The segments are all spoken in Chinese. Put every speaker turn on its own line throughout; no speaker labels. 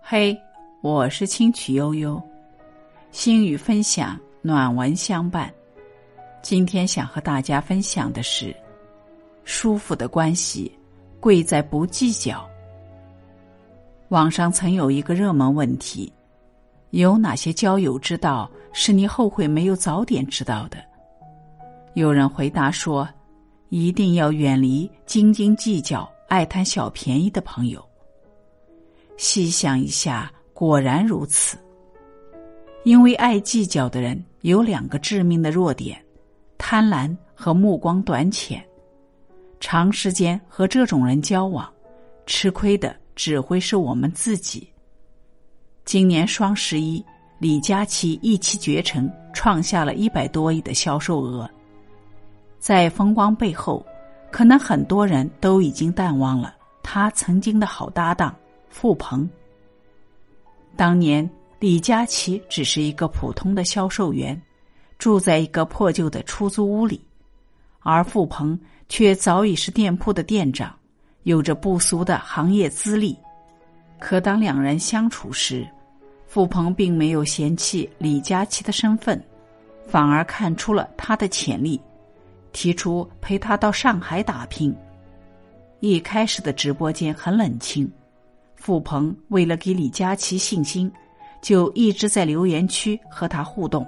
嘿，我是清曲悠悠，心语分享，暖文相伴。今天想和大家分享的是：舒服的关系，贵在不计较。网上曾有一个热门问题：有哪些交友之道是你后悔没有早点知道的？有人回答说：一定要远离斤斤计较、爱贪小便宜的朋友。细想一下，果然如此。因为爱计较的人有两个致命的弱点：贪婪和目光短浅。长时间和这种人交往，吃亏的只会是我们自己。今年双十一，李佳琦一骑绝尘，创下了一百多亿的销售额。在风光背后，可能很多人都已经淡忘了他曾经的好搭档。付鹏，当年李佳琦只是一个普通的销售员，住在一个破旧的出租屋里，而付鹏却早已是店铺的店长，有着不俗的行业资历。可当两人相处时，付鹏并没有嫌弃李佳琦的身份，反而看出了他的潜力，提出陪他到上海打拼。一开始的直播间很冷清。付鹏为了给李佳琦信心，就一直在留言区和他互动。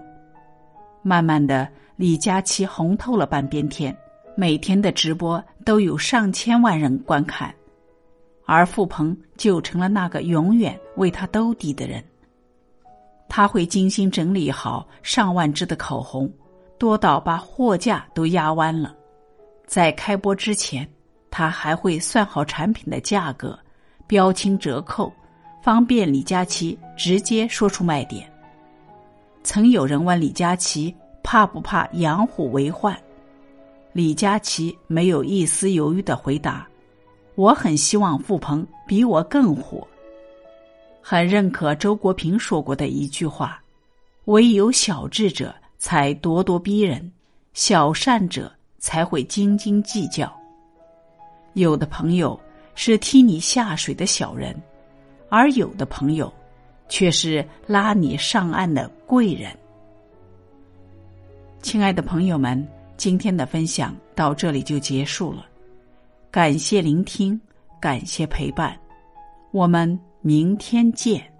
慢慢的，李佳琦红透了半边天，每天的直播都有上千万人观看，而付鹏就成了那个永远为他兜底的人。他会精心整理好上万支的口红，多到把货架都压弯了。在开播之前，他还会算好产品的价格。标清折扣，方便李佳琦直接说出卖点。曾有人问李佳琦怕不怕养虎为患，李佳琦没有一丝犹豫的回答：“我很希望付鹏比我更火。”很认可周国平说过的一句话：“唯有小智者才咄咄逼人，小善者才会斤斤计较。”有的朋友。是踢你下水的小人，而有的朋友却是拉你上岸的贵人。亲爱的朋友们，今天的分享到这里就结束了，感谢聆听，感谢陪伴，我们明天见。